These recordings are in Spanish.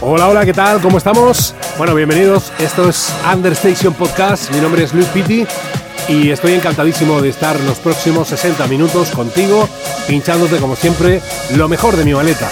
Hola, hola, ¿qué tal? ¿Cómo estamos? Bueno, bienvenidos. Esto es Understation Podcast. Mi nombre es Luis Pitti y estoy encantadísimo de estar los próximos 60 minutos contigo, pinchándote como siempre lo mejor de mi maleta.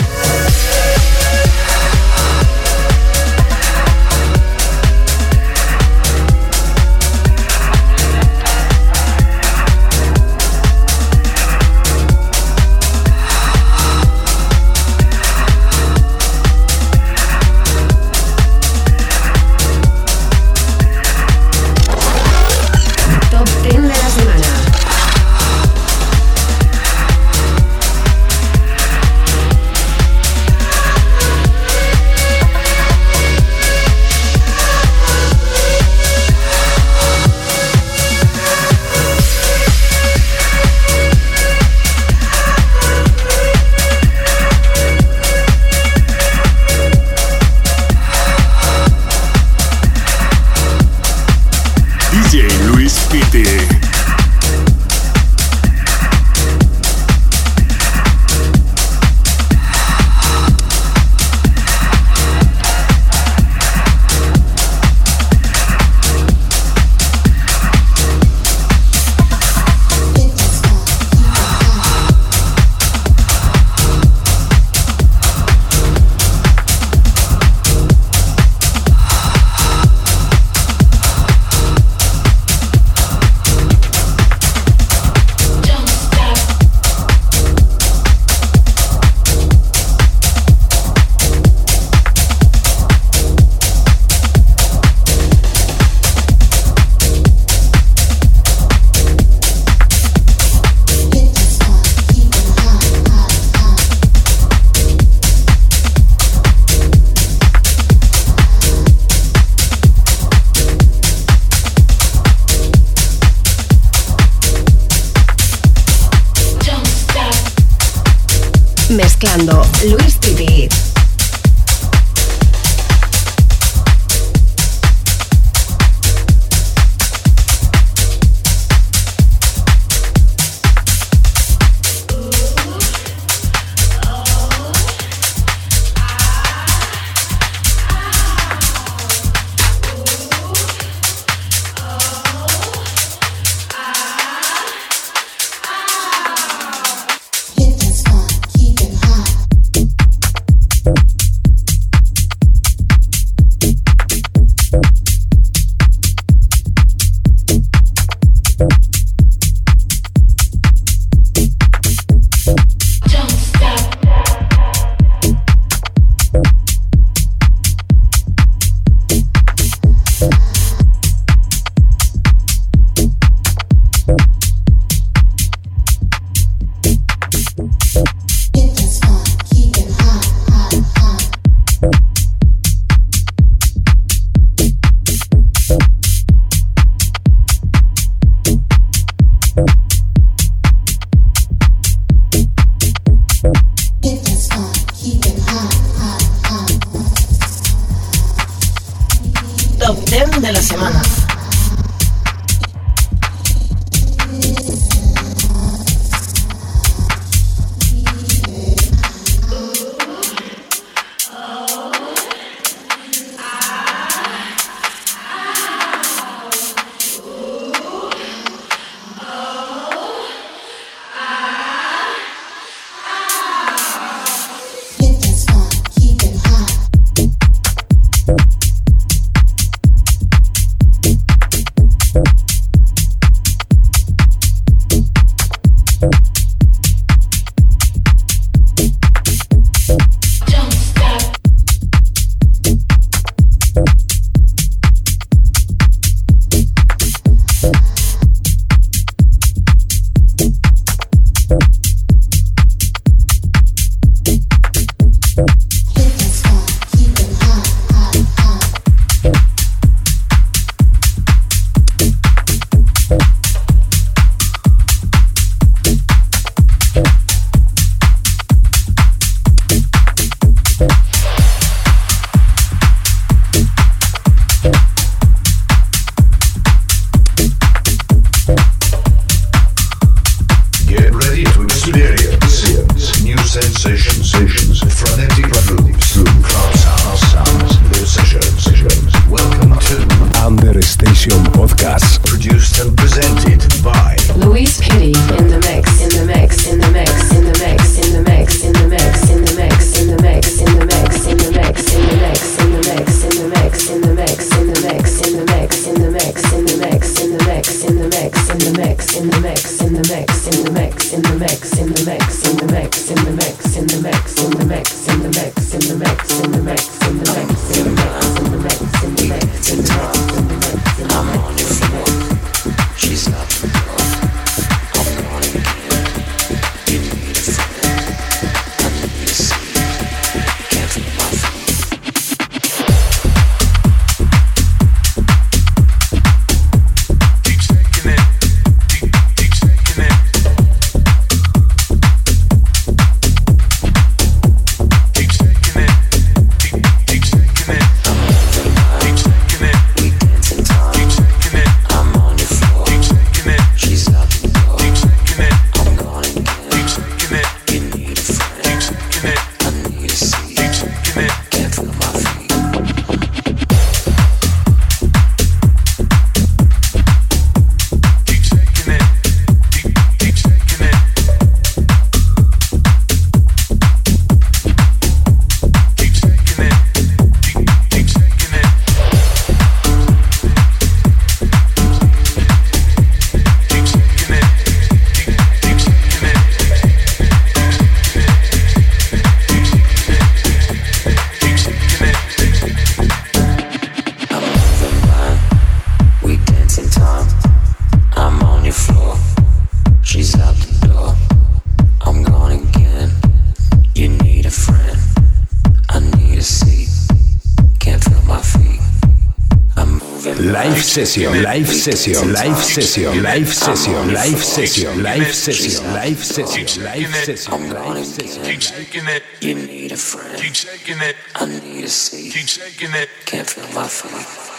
Session, live session, live session, live session, live session, live session, live session, live session, live session. Keep shaking it. You need a friend. Keep shaking it. I need a seat. Keep shaking it. Can't feel my feet.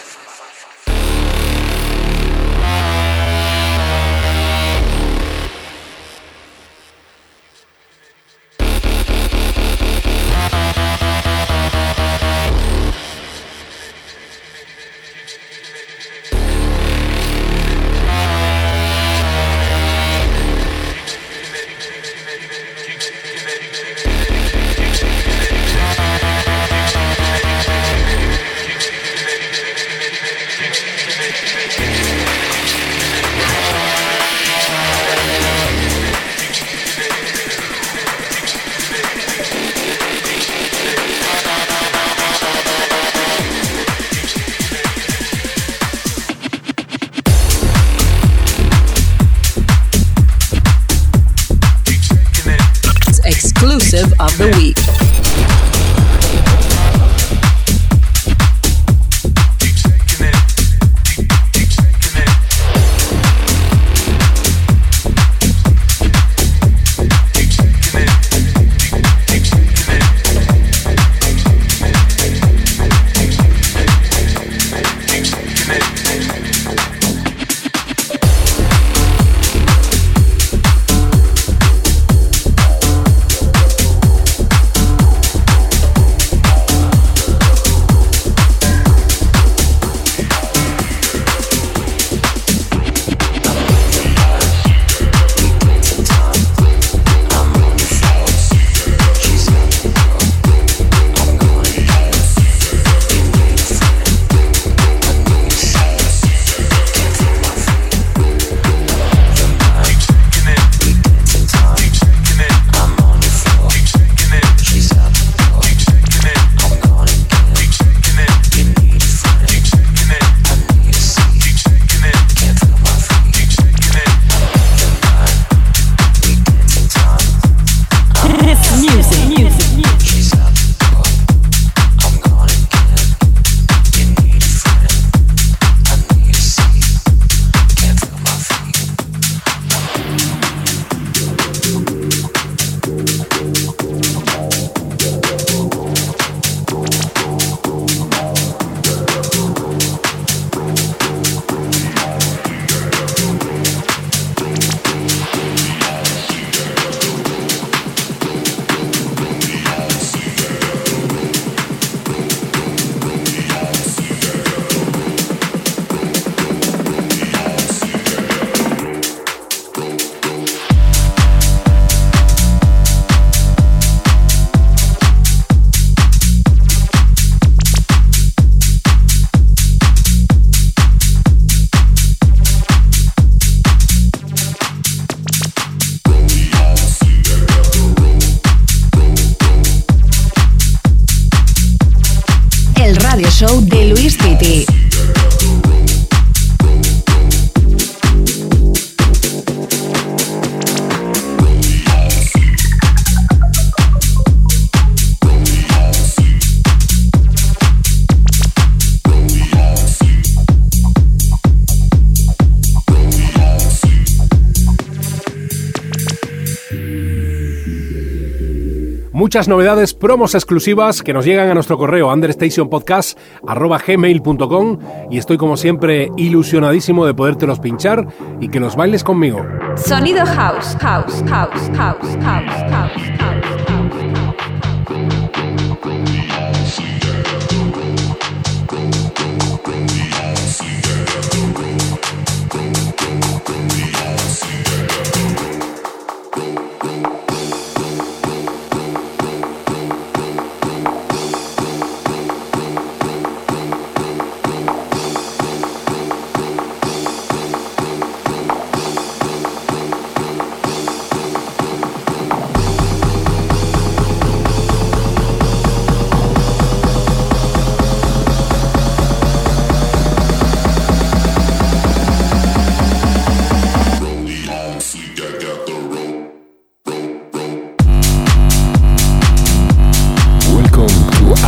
Muchas novedades, promos exclusivas que nos llegan a nuestro correo understationpodcast.gmail.com y estoy como siempre ilusionadísimo de podértelos pinchar y que los bailes conmigo. Sonido house, house, house, house, house, house,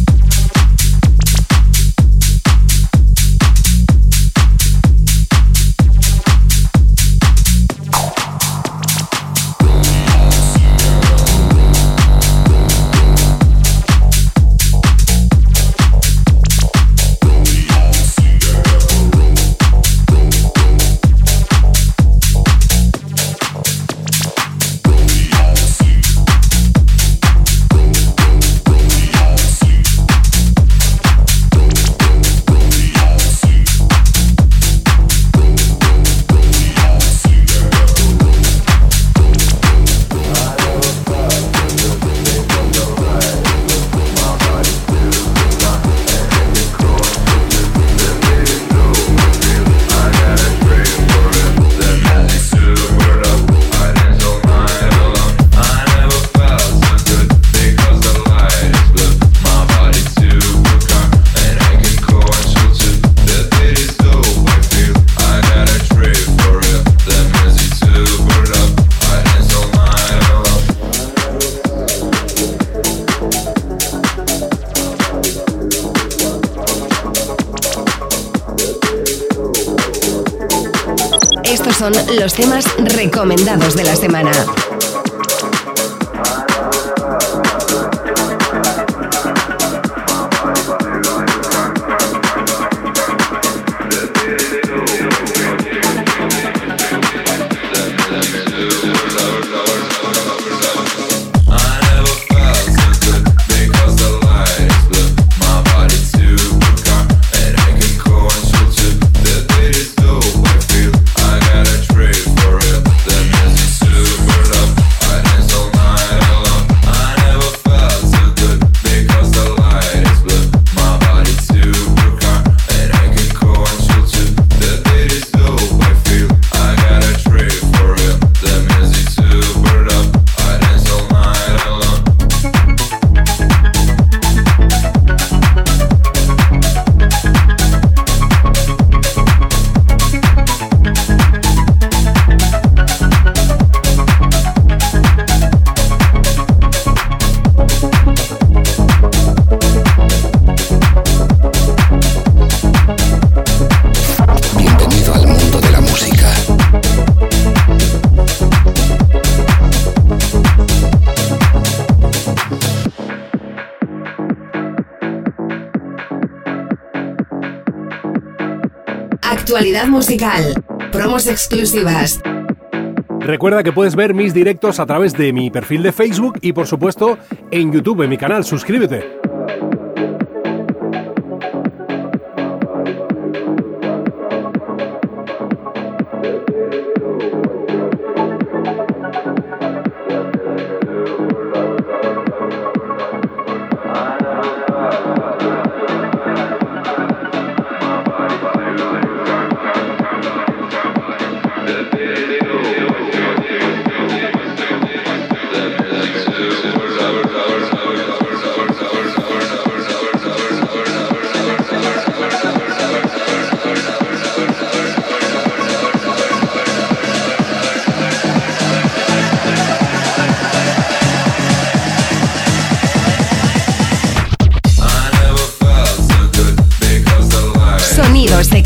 los musical. Promos exclusivas. Recuerda que puedes ver mis directos a través de mi perfil de Facebook y por supuesto en YouTube, en mi canal. Suscríbete.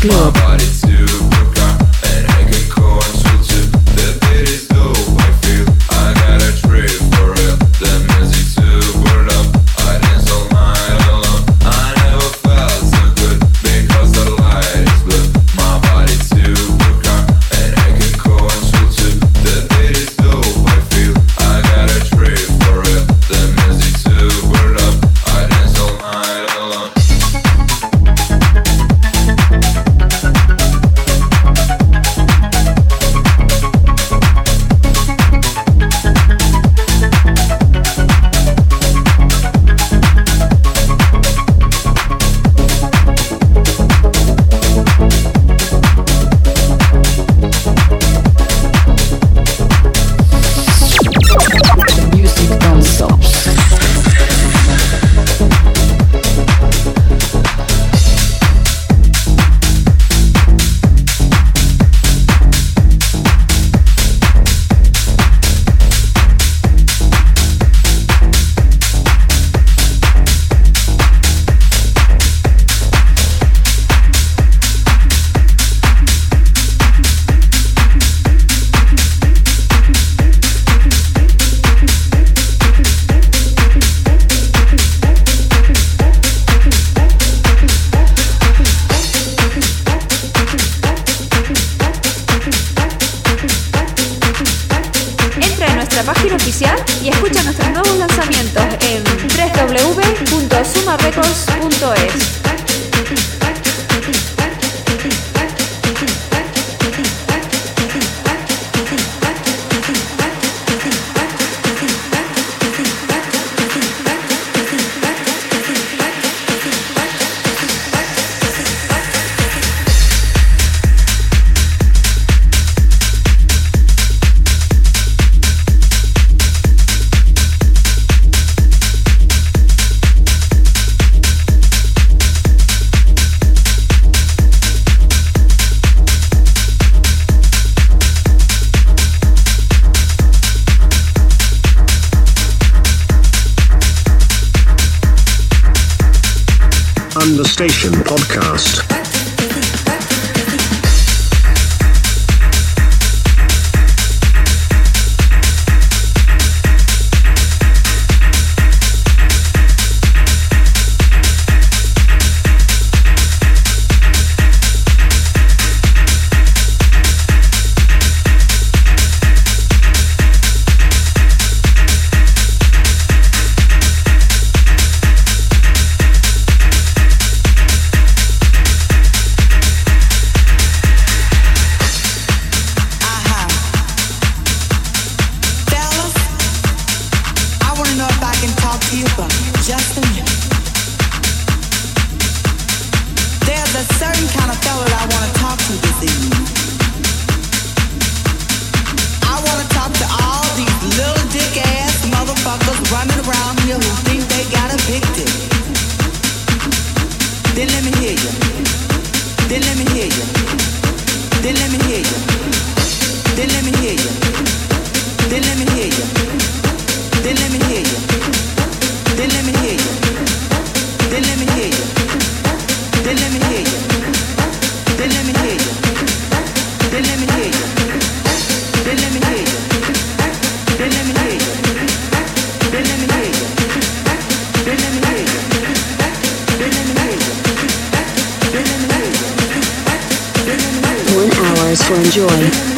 club. hours to enjoy.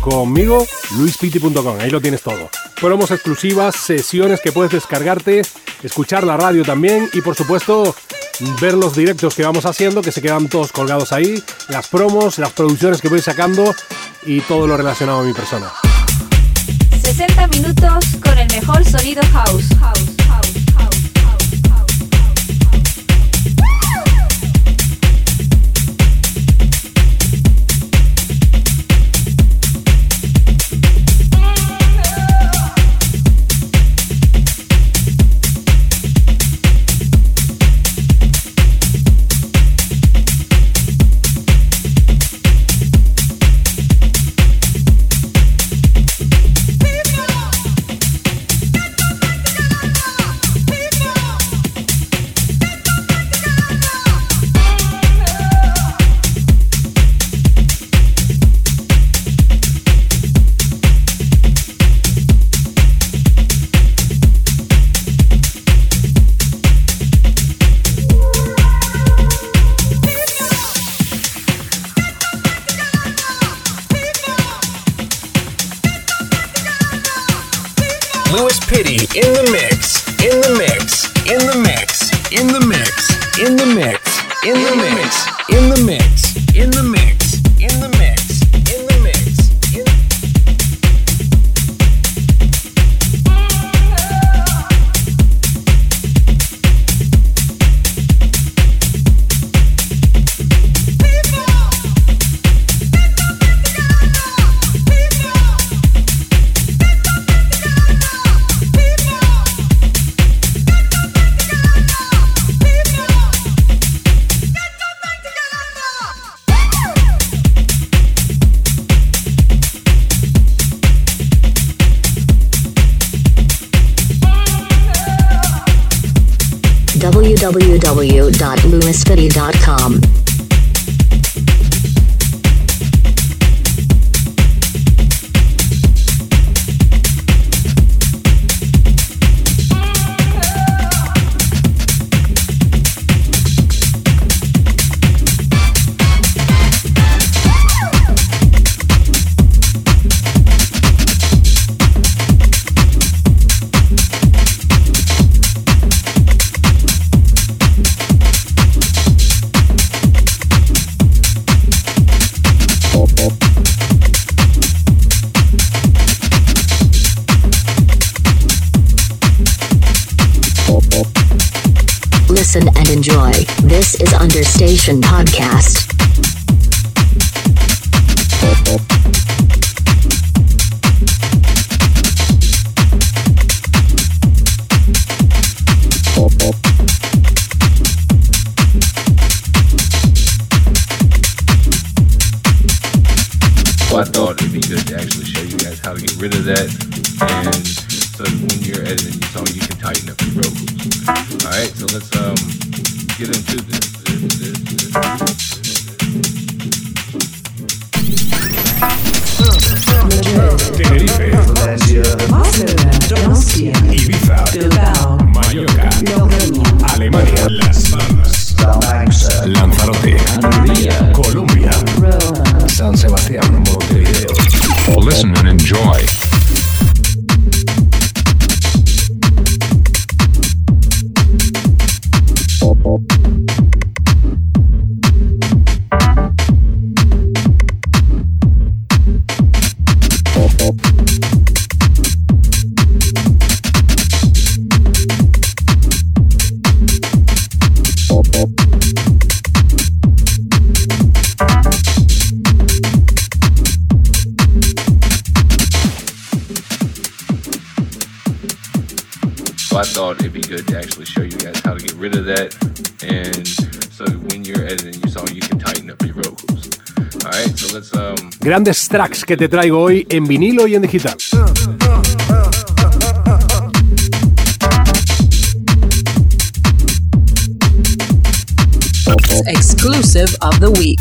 Conmigo, luispiti.com, ahí lo tienes todo. Promos exclusivas, sesiones que puedes descargarte, escuchar la radio también y por supuesto ver los directos que vamos haciendo, que se quedan todos colgados ahí, las promos, las producciones que voy sacando y todo lo relacionado a mi persona. 60 minutos con el mejor sonido house, house, in the mix, tracks que te traigo hoy en vinilo y en digital. Exclusive of the week.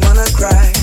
wanna cry.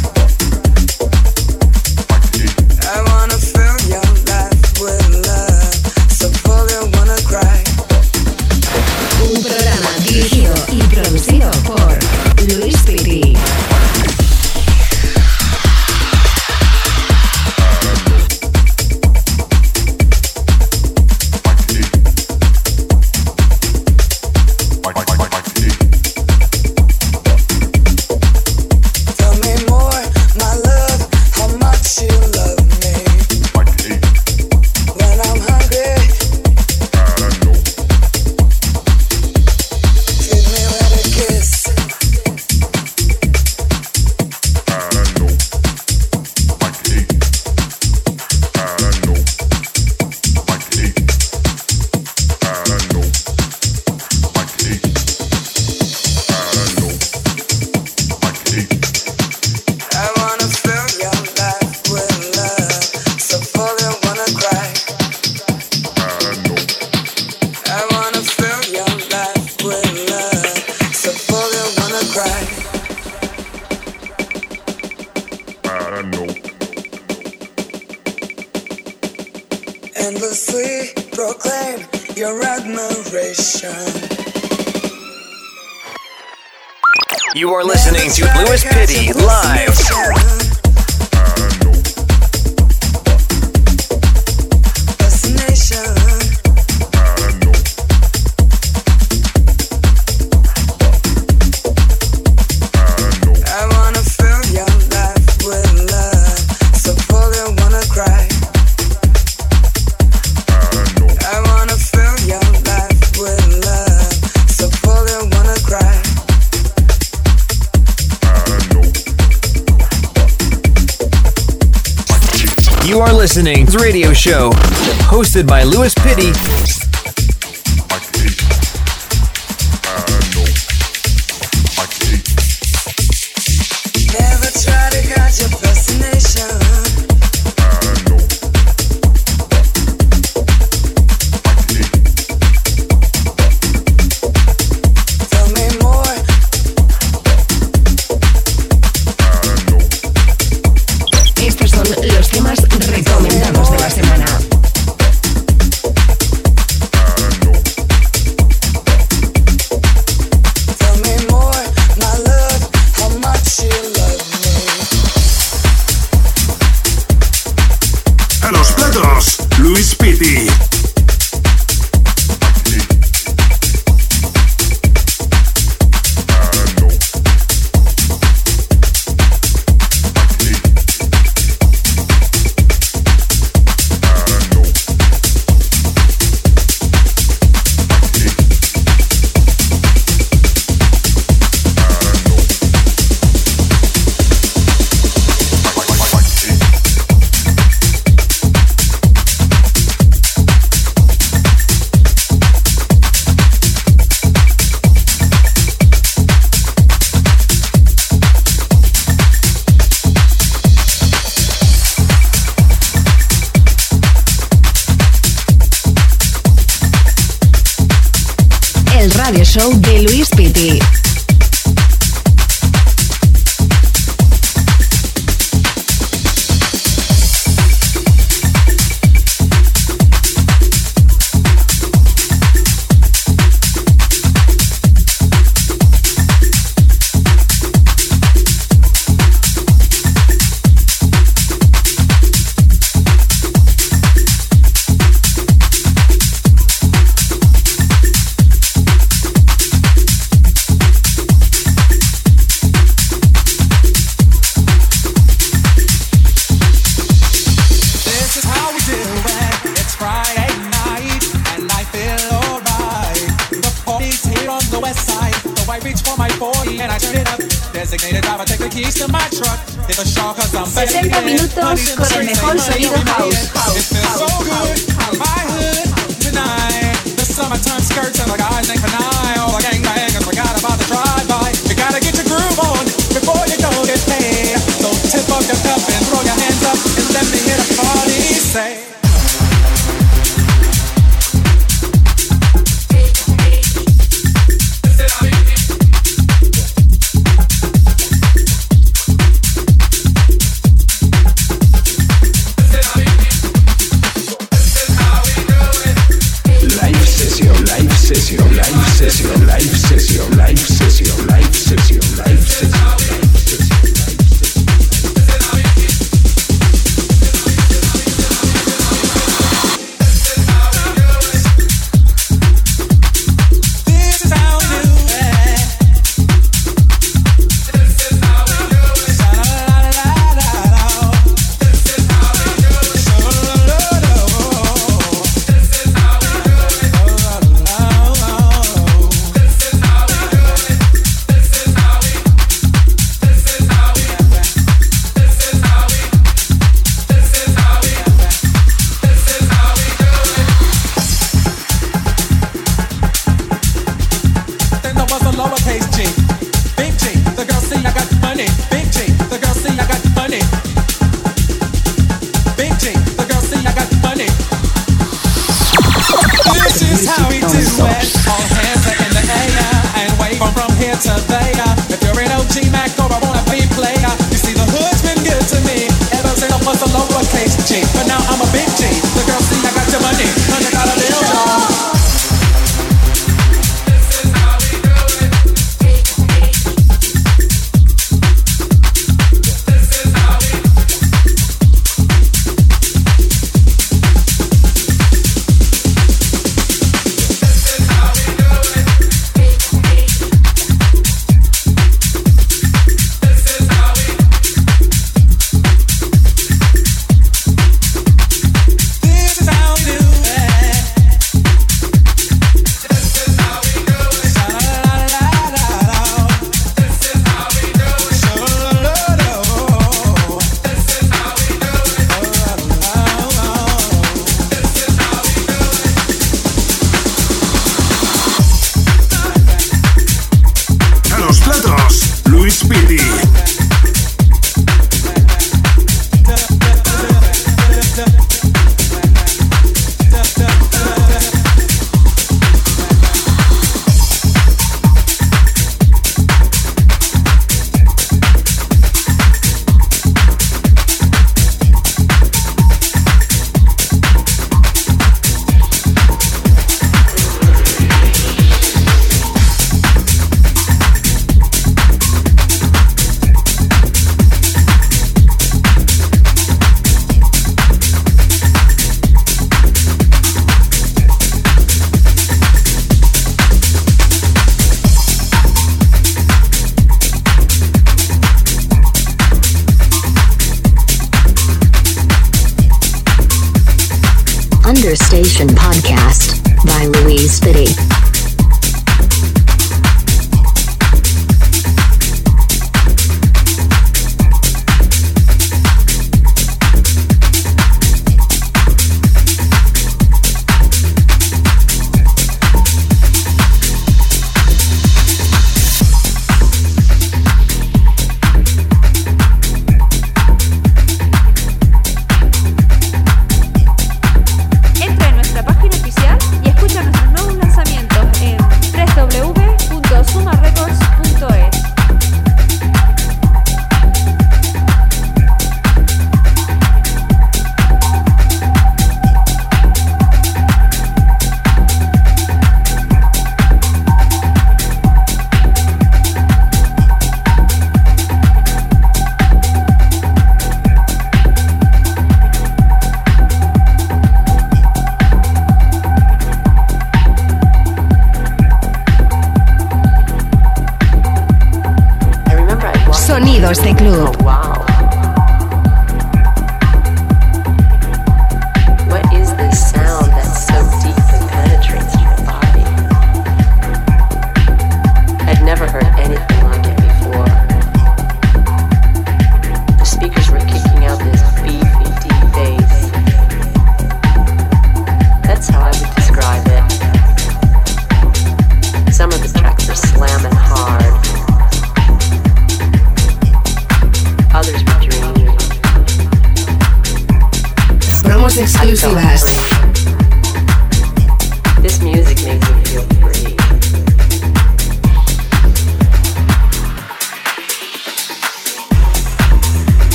Radio show, hosted by Lewis Pitty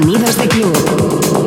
Sonidos de Club.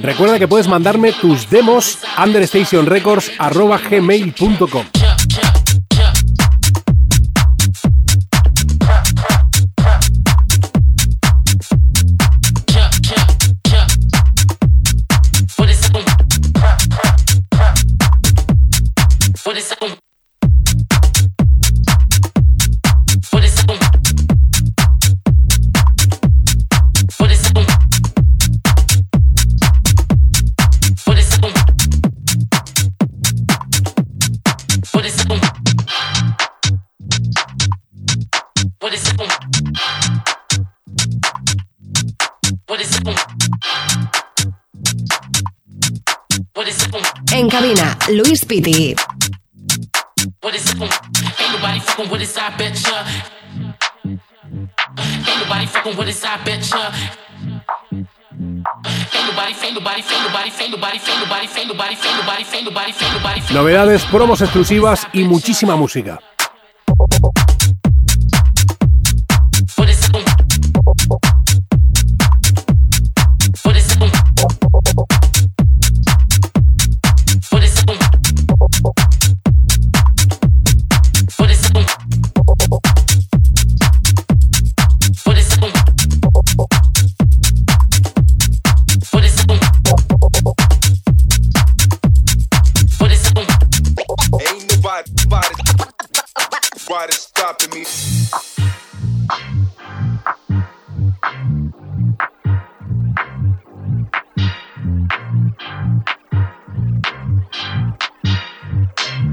Recuerda que puedes mandarme tus demos understationrecords.gmail.com Novedades, promos exclusivas y muchísima música.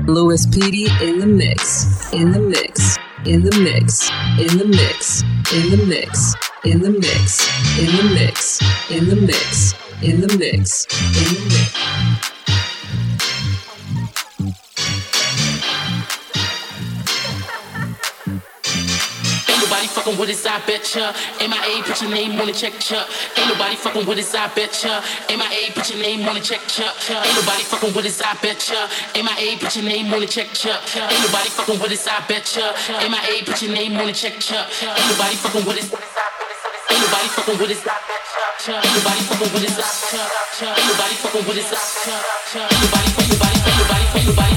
Louis Petey in the mix, in the mix, in the mix, in the mix, in the mix, in the mix, in the mix, in the mix, in the mix, in the mix. Fucking with us, I betcha. MIA, put your name on the check, chuck. Ain't nobody fucking with us, I betcha. MIA, put your name on the check, chuck. Ain't nobody fucking with us, I betcha. MIA, put your name on the check, chuck. Ain't nobody fucking with us, I betcha. MIA, put your name on the check, chuck. Ain't nobody fucking with us. Ain't nobody fucking with us. Ain't nobody fucking with us. Ain't nobody fucking with us. Ain't nobody ain't nobody, ain't nobody, ain't nobody,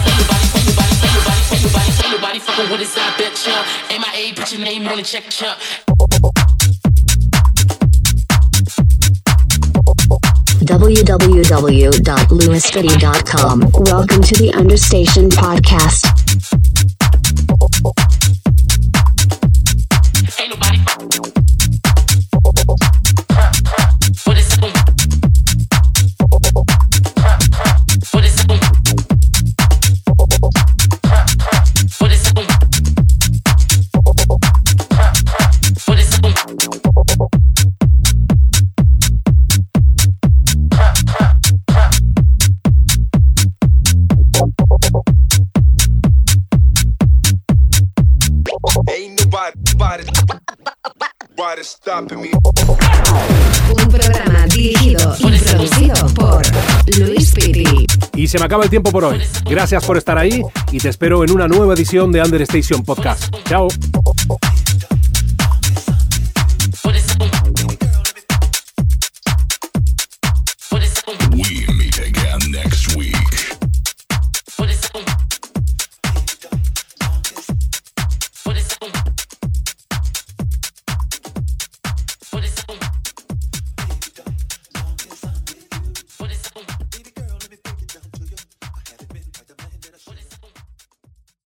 nobody, fucking with us. I. MIA, put your name on the check, chuck. www.lewisfitty.com. Welcome to the Understation Podcast. Un programa dirigido y producido por Luis Piri. Y se me acaba el tiempo por hoy. Gracias por estar ahí y te espero en una nueva edición de Understation Podcast. Chao.